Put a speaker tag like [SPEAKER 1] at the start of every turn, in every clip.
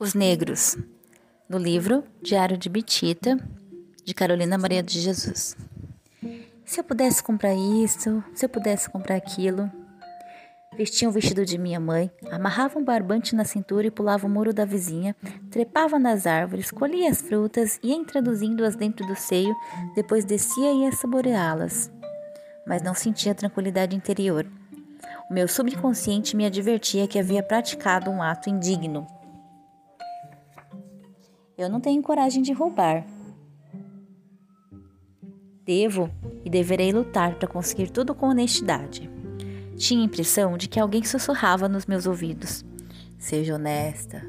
[SPEAKER 1] Os Negros, no livro Diário de Bitita, de Carolina Maria de Jesus. Se eu pudesse comprar isso, se eu pudesse comprar aquilo. Vestia um vestido de minha mãe, amarrava um barbante na cintura e pulava o muro da vizinha, trepava nas árvores, colhia as frutas, ia introduzindo-as dentro do seio, depois descia e ia saboreá-las. Mas não sentia tranquilidade interior. O meu subconsciente me advertia que havia praticado um ato indigno. Eu não tenho coragem de roubar. Devo e deverei lutar para conseguir tudo com honestidade. Tinha a impressão de que alguém sussurrava nos meus ouvidos: Seja honesta,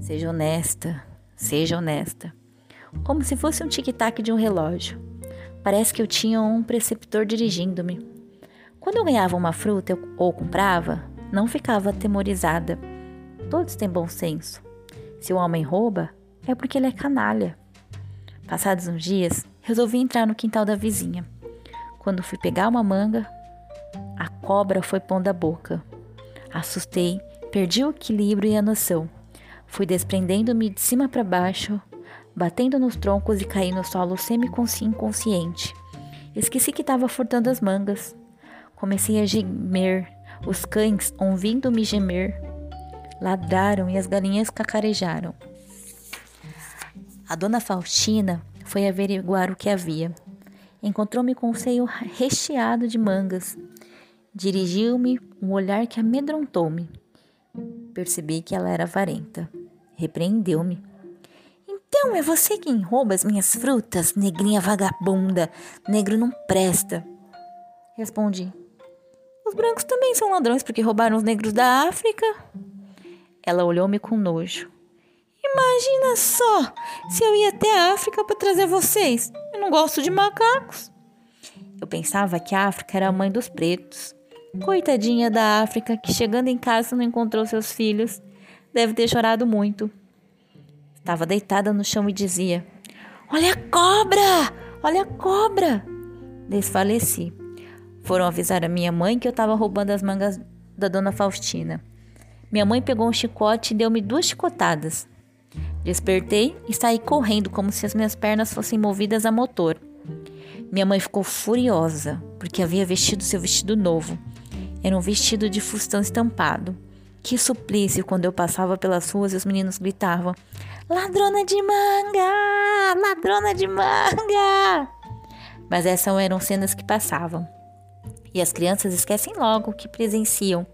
[SPEAKER 1] seja honesta, seja honesta. Como se fosse um tic-tac de um relógio. Parece que eu tinha um preceptor dirigindo-me. Quando eu ganhava uma fruta ou comprava, não ficava atemorizada. Todos têm bom senso. Se o homem rouba, é porque ele é canalha. Passados uns dias, resolvi entrar no quintal da vizinha. Quando fui pegar uma manga, a cobra foi pondo a boca. Assustei, perdi o equilíbrio e a noção. Fui desprendendo-me de cima para baixo, batendo nos troncos e caí no solo semi-inconsciente. Esqueci que estava furtando as mangas. Comecei a gemer. Os cães, ouvindo-me gemer, ladraram e as galinhas cacarejaram. A dona Faustina foi averiguar o que havia. Encontrou-me com o seio recheado de mangas. Dirigiu-me um olhar que amedrontou-me. Percebi que ela era avarenta. Repreendeu-me. Então é você quem rouba as minhas frutas, negrinha vagabunda. Negro não presta. Respondi. Os brancos também são ladrões porque roubaram os negros da África. Ela olhou-me com nojo. Imagina só, se eu ia até a África para trazer vocês. Eu não gosto de macacos. Eu pensava que a África era a mãe dos pretos. Coitadinha da África, que chegando em casa não encontrou seus filhos. Deve ter chorado muito. Estava deitada no chão e dizia: Olha a cobra! Olha a cobra! Desfaleci. Foram avisar a minha mãe que eu estava roubando as mangas da dona Faustina. Minha mãe pegou um chicote e deu-me duas chicotadas. Despertei e saí correndo como se as minhas pernas fossem movidas a motor. Minha mãe ficou furiosa porque havia vestido seu vestido novo. Era um vestido de fustão estampado. Que suplício quando eu passava pelas ruas e os meninos gritavam: Ladrona de manga! Ladrona de manga! Mas essas eram cenas que passavam. E as crianças esquecem logo o que presenciam.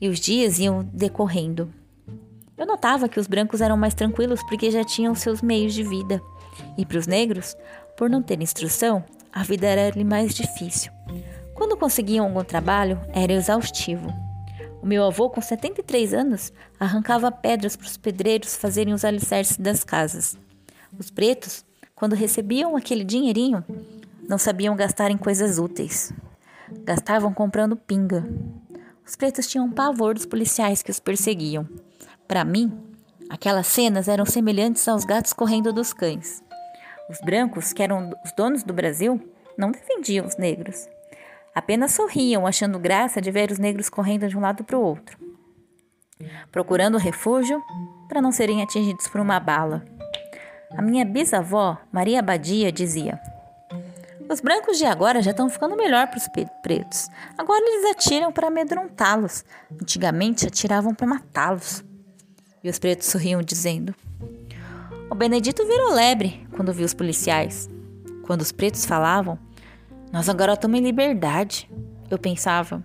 [SPEAKER 1] E os dias iam decorrendo. Notava que os brancos eram mais tranquilos porque já tinham seus meios de vida. E para os negros, por não ter instrução, a vida era mais difícil. Quando conseguiam algum trabalho, era exaustivo. O meu avô, com 73 anos, arrancava pedras para os pedreiros fazerem os alicerces das casas. Os pretos, quando recebiam aquele dinheirinho, não sabiam gastar em coisas úteis. Gastavam comprando pinga. Os pretos tinham pavor dos policiais que os perseguiam. Para mim, aquelas cenas eram semelhantes aos gatos correndo dos cães. Os brancos, que eram os donos do Brasil, não defendiam os negros. Apenas sorriam, achando graça de ver os negros correndo de um lado para o outro, procurando refúgio para não serem atingidos por uma bala. A minha bisavó, Maria Badia, dizia: Os brancos de agora já estão ficando melhor para os pretos. Agora eles atiram para amedrontá-los. Antigamente atiravam para matá-los. E os pretos sorriam, dizendo: O Benedito virou lebre quando viu os policiais. Quando os pretos falavam, nós agora em liberdade. Eu pensava,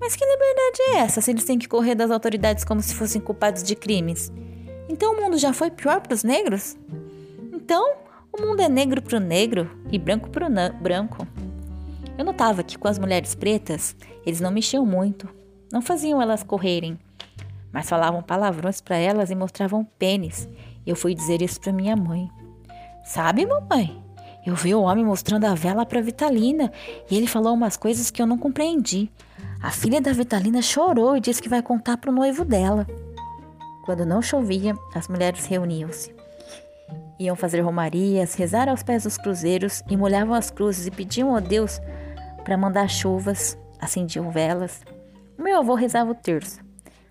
[SPEAKER 1] mas que liberdade é essa se eles têm que correr das autoridades como se fossem culpados de crimes? Então o mundo já foi pior para os negros? Então o mundo é negro para o negro e branco para o branco. Eu notava que com as mulheres pretas eles não mexiam muito, não faziam elas correrem, mas falavam palavrões para elas e mostravam pênis. Eu fui dizer isso para minha mãe. Sabe, mamãe? Eu vi o homem mostrando a vela para Vitalina e ele falou umas coisas que eu não compreendi. A filha da Vitalina chorou e disse que vai contar para o noivo dela. Quando não chovia, as mulheres reuniam-se. Iam fazer romarias, rezar aos pés dos cruzeiros e molhavam as cruzes e pediam a Deus para mandar chuvas, acendiam velas. O meu avô rezava o terço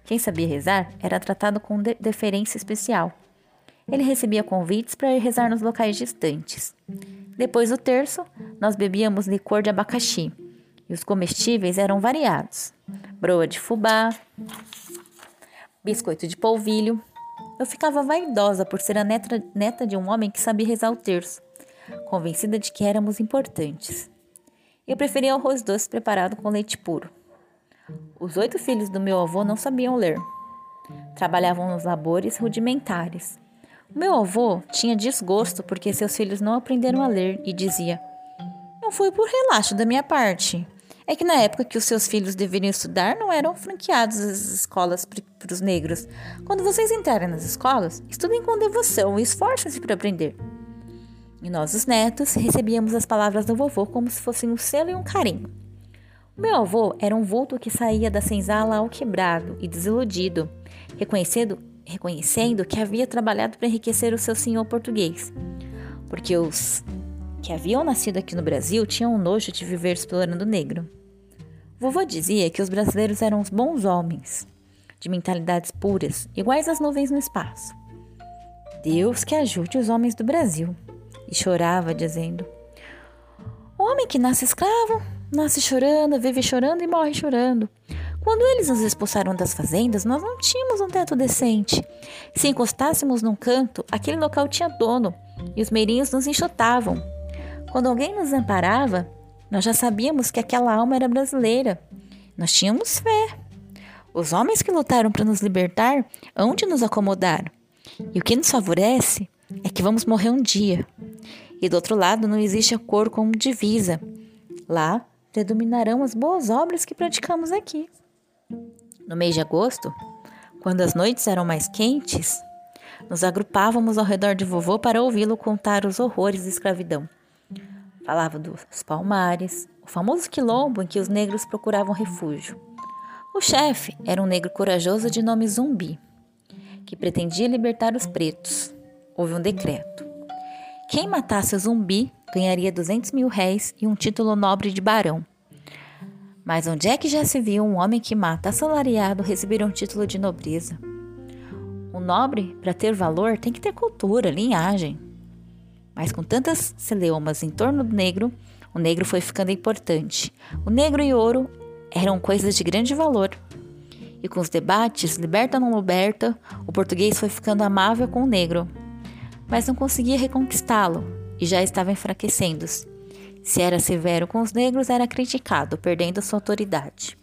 [SPEAKER 1] Quem sabia rezar era tratado com de deferência especial. Ele recebia convites para ir rezar nos locais distantes. Depois do terço, nós bebíamos licor de abacaxi e os comestíveis eram variados: broa de fubá, biscoito de polvilho. Eu ficava vaidosa por ser a neta, neta de um homem que sabia rezar o terço, convencida de que éramos importantes. Eu preferia arroz doce preparado com leite puro. Os oito filhos do meu avô não sabiam ler. Trabalhavam nos labores rudimentares. O meu avô tinha desgosto porque seus filhos não aprenderam a ler e dizia: Não foi por relaxo da minha parte. É que na época que os seus filhos deveriam estudar, não eram franqueados as escolas para os negros. Quando vocês entrarem nas escolas, estudem com devoção e esforcem-se para aprender. E nós, os netos, recebíamos as palavras do vovô como se fossem um selo e um carinho. Meu avô era um vulto que saía da senzala ao quebrado e desiludido, reconhecendo, reconhecendo que havia trabalhado para enriquecer o seu senhor português. Porque os que haviam nascido aqui no Brasil tinham um nojo de viver explorando o negro. Vovô dizia que os brasileiros eram os bons homens, de mentalidades puras, iguais às nuvens no espaço. Deus que ajude os homens do Brasil e chorava, dizendo: O homem que nasce escravo, nasce chorando, vive chorando e morre chorando. Quando eles nos expulsaram das fazendas, nós não tínhamos um teto decente. Se encostássemos num canto, aquele local tinha dono e os meirinhos nos enxotavam. Quando alguém nos amparava, nós já sabíamos que aquela alma era brasileira. Nós tínhamos fé. Os homens que lutaram para nos libertar hão de nos acomodar. E o que nos favorece é que vamos morrer um dia. E do outro lado não existe a cor como divisa. Lá predominarão as boas obras que praticamos aqui. No mês de agosto, quando as noites eram mais quentes, nos agrupávamos ao redor de vovô para ouvi-lo contar os horrores da escravidão. Falava dos palmares, o famoso quilombo em que os negros procuravam refúgio. O chefe era um negro corajoso de nome Zumbi, que pretendia libertar os pretos houve um decreto. Quem matasse o zumbi ganharia 200 mil réis e um título nobre de barão. Mas onde é que já se viu um homem que mata assalariado receber um título de nobreza? O nobre, para ter valor, tem que ter cultura, linhagem. Mas com tantas celeumas em torno do negro, o negro foi ficando importante. O negro e ouro eram coisas de grande valor. E com os debates, liberta ou não liberta, o português foi ficando amável com o negro mas não conseguia reconquistá-lo e já estava enfraquecendo-se. Se era severo com os negros, era criticado, perdendo sua autoridade.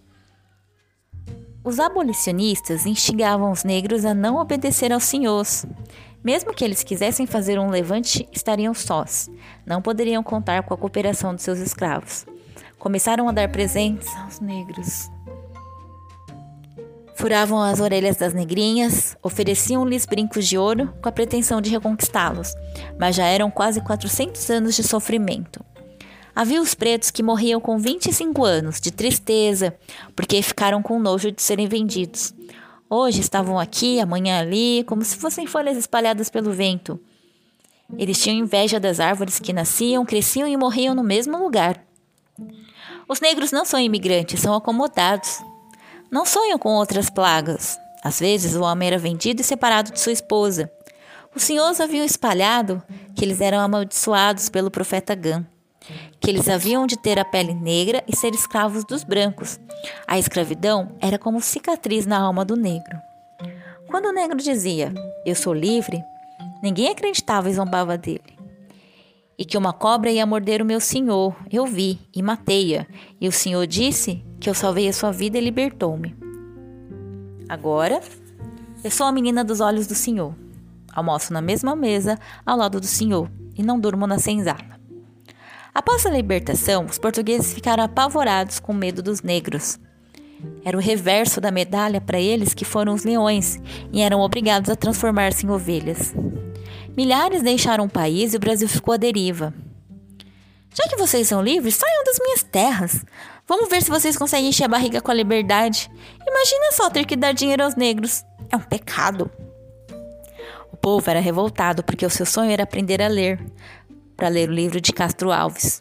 [SPEAKER 1] Os abolicionistas instigavam os negros a não obedecer aos senhores. Mesmo que eles quisessem fazer um levante, estariam sós. Não poderiam contar com a cooperação de seus escravos. Começaram a dar presentes aos negros, Furavam as orelhas das negrinhas, ofereciam-lhes brincos de ouro com a pretensão de reconquistá-los, mas já eram quase 400 anos de sofrimento. Havia os pretos que morriam com 25 anos, de tristeza, porque ficaram com nojo de serem vendidos. Hoje estavam aqui, amanhã ali, como se fossem folhas espalhadas pelo vento. Eles tinham inveja das árvores que nasciam, cresciam e morriam no mesmo lugar. Os negros não são imigrantes, são acomodados. Não sonham com outras plagas. Às vezes o homem era vendido e separado de sua esposa. Os senhores haviam espalhado que eles eram amaldiçoados pelo profeta Gam, que eles haviam de ter a pele negra e ser escravos dos brancos. A escravidão era como cicatriz na alma do negro. Quando o negro dizia, Eu sou livre, ninguém acreditava e zombava dele. E que uma cobra ia morder o meu senhor, eu vi e matei-a. E o senhor disse que eu salvei a sua vida e libertou-me. Agora, eu sou a menina dos olhos do Senhor. Almoço na mesma mesa ao lado do Senhor e não durmo na senzala. Após a libertação, os portugueses ficaram apavorados com medo dos negros. Era o reverso da medalha para eles que foram os leões e eram obrigados a transformar-se em ovelhas. Milhares deixaram o país e o Brasil ficou à deriva. Já que vocês são livres, saiam das minhas terras. Vamos ver se vocês conseguem encher a barriga com a liberdade. Imagina só ter que dar dinheiro aos negros. É um pecado. O povo era revoltado porque o seu sonho era aprender a ler, para ler o livro de Castro Alves.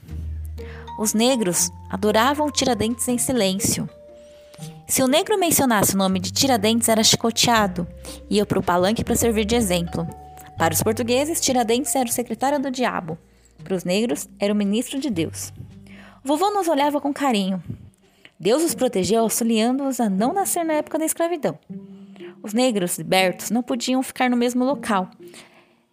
[SPEAKER 1] Os negros adoravam Tiradentes em silêncio. Se o negro mencionasse o nome de Tiradentes, era chicoteado. Ia para o palanque para servir de exemplo. Para os portugueses, Tiradentes era o secretário do diabo. Para os negros, era o ministro de Deus. Vovô nos olhava com carinho. Deus os protegeu auxiliando-os a não nascer na época da escravidão. Os negros libertos não podiam ficar no mesmo local.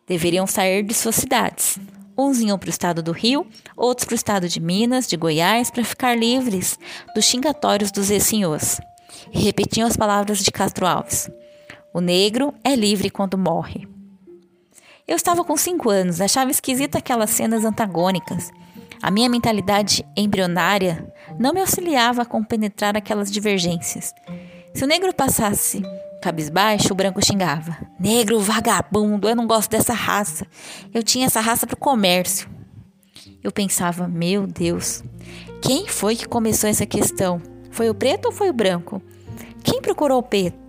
[SPEAKER 1] Deveriam sair de suas cidades. Uns iam para o estado do Rio, outros para o estado de Minas, de Goiás, para ficar livres dos xingatórios dos ex-senhores. Repetiam as palavras de Castro Alves: O negro é livre quando morre. Eu estava com cinco anos, achava esquisita aquelas cenas antagônicas. A minha mentalidade embrionária não me auxiliava a compenetrar aquelas divergências. Se o negro passasse cabisbaixo, o branco xingava: Negro vagabundo, eu não gosto dessa raça. Eu tinha essa raça para o comércio. Eu pensava: Meu Deus, quem foi que começou essa questão? Foi o preto ou foi o branco? Quem procurou o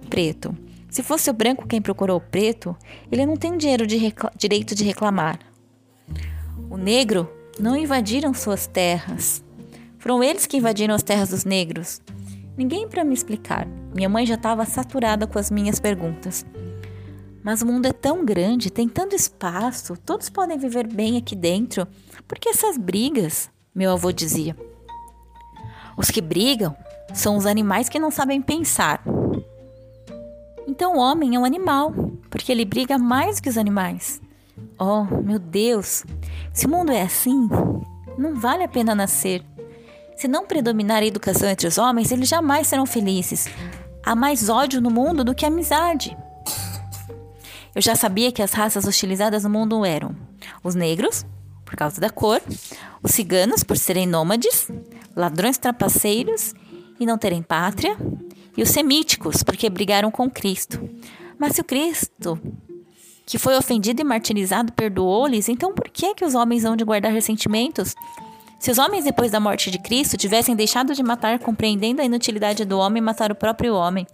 [SPEAKER 1] preto? Se fosse o branco quem procurou o preto, ele não tem dinheiro de direito de reclamar. O negro não invadiram suas terras. Foram eles que invadiram as terras dos negros. Ninguém para me explicar. Minha mãe já estava saturada com as minhas perguntas. Mas o mundo é tão grande, tem tanto espaço, todos podem viver bem aqui dentro. Por que essas brigas? Meu avô dizia. Os que brigam são os animais que não sabem pensar. Então o homem é um animal, porque ele briga mais que os animais. Oh, meu Deus! Se o mundo é assim, não vale a pena nascer. Se não predominar a educação entre os homens, eles jamais serão felizes. Há mais ódio no mundo do que amizade. Eu já sabia que as raças hostilizadas no mundo eram os negros, por causa da cor, os ciganos, por serem nômades, ladrões trapaceiros e não terem pátria, e os semíticos, porque brigaram com Cristo. Mas se o Cristo, que foi ofendido e martirizado, perdoou-lhes, então por que, que os homens hão de guardar ressentimentos? Se os homens, depois da morte de Cristo, tivessem deixado de matar, compreendendo a inutilidade do homem, matar o próprio homem.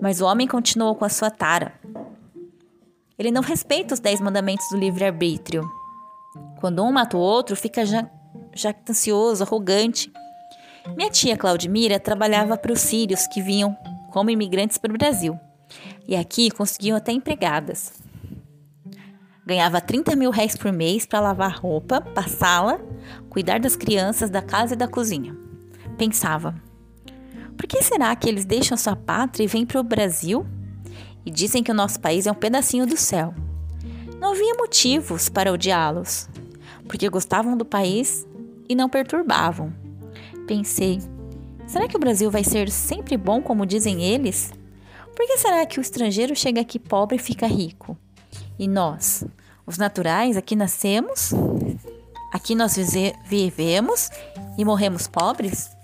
[SPEAKER 1] Mas o homem continuou com a sua tara. Ele não respeita os dez mandamentos do livre-arbítrio. Quando um mata o outro, fica jactancioso, arrogante. Minha tia Claudimira trabalhava para os sírios que vinham como imigrantes para o Brasil. E aqui conseguiam até empregadas. Ganhava 30 mil réis por mês para lavar roupa, passá-la, cuidar das crianças, da casa e da cozinha. Pensava, por que será que eles deixam sua pátria e vêm para o Brasil? E dizem que o nosso país é um pedacinho do céu. Não havia motivos para odiá-los, porque gostavam do país e não perturbavam. Pensei: será que o Brasil vai ser sempre bom como dizem eles? Por que será que o estrangeiro chega aqui pobre e fica rico? E nós, os naturais, aqui nascemos, aqui nós vivemos e morremos pobres?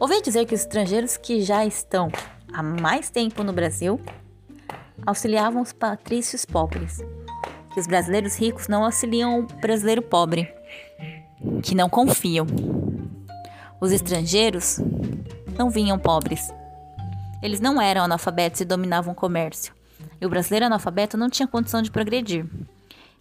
[SPEAKER 1] Ouvi dizer que os estrangeiros que já estão há mais tempo no Brasil auxiliavam os patrícios pobres, que os brasileiros ricos não auxiliam o brasileiro pobre, que não confiam. Os estrangeiros não vinham pobres. Eles não eram analfabetos e dominavam o comércio. E o brasileiro analfabeto não tinha condição de progredir.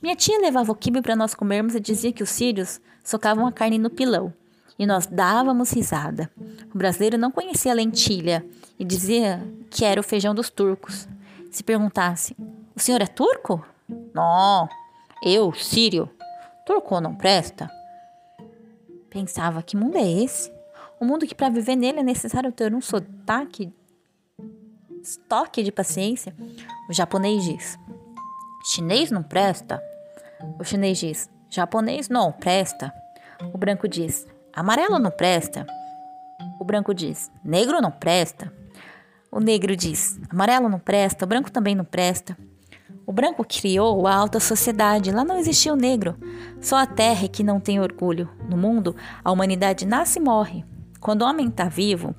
[SPEAKER 1] Minha tia levava o quibe para nós comermos e dizia que os sírios socavam a carne no pilão. E nós dávamos risada. O brasileiro não conhecia lentilha e dizia que era o feijão dos turcos. Se perguntasse: O senhor é turco? Não, eu, sírio. Turco não presta? Pensava, que mundo é esse? Um mundo que para viver nele é necessário ter um sotaque, estoque de paciência. O japonês diz: chinês não presta. O chinês diz: japonês não presta. O branco diz: amarelo não presta. O branco diz: negro não presta. O negro diz: amarelo não presta. O branco também não presta. O branco criou a alta sociedade. Lá não existia o negro. Só a terra é que não tem orgulho. No mundo, a humanidade nasce e morre. Quando o homem está vivo,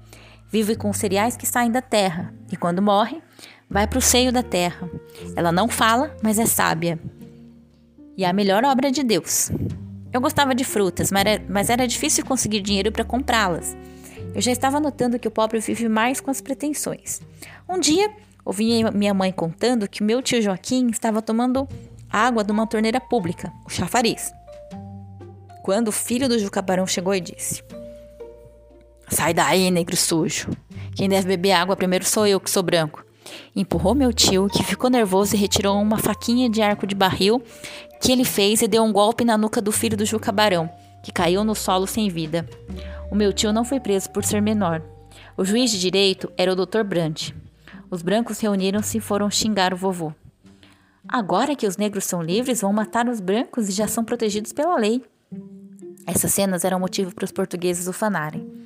[SPEAKER 1] vive com os cereais que saem da terra. E quando morre, vai para o seio da terra. Ela não fala, mas é sábia. E é a melhor obra de Deus. Eu gostava de frutas, mas era difícil conseguir dinheiro para comprá-las. Eu já estava notando que o pobre vive mais com as pretensões. Um dia, Ouvi minha mãe contando que meu tio Joaquim estava tomando água de uma torneira pública, o chafariz. Quando o filho do Jucabarão chegou e disse: Sai daí, negro sujo. Quem deve beber água primeiro sou eu, que sou branco. Empurrou meu tio, que ficou nervoso e retirou uma faquinha de arco de barril que ele fez e deu um golpe na nuca do filho do Juca Barão, que caiu no solo sem vida. O meu tio não foi preso por ser menor. O juiz de direito era o Dr. Brandt. Os brancos reuniram-se e foram xingar o vovô. Agora que os negros são livres, vão matar os brancos e já são protegidos pela lei. Essas cenas eram motivo para os portugueses ufanarem.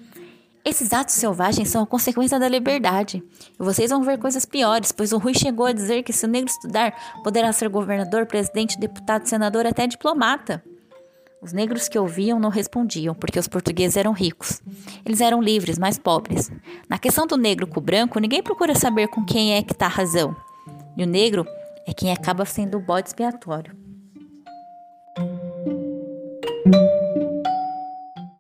[SPEAKER 1] Esses atos selvagens são a consequência da liberdade. E vocês vão ver coisas piores, pois o Rui chegou a dizer que se o negro estudar, poderá ser governador, presidente, deputado, senador, até diplomata. Os negros que ouviam não respondiam, porque os portugueses eram ricos. Eles eram livres, mas pobres. Na questão do negro com o branco, ninguém procura saber com quem é que está a razão. E o negro é quem acaba sendo o bode expiatório.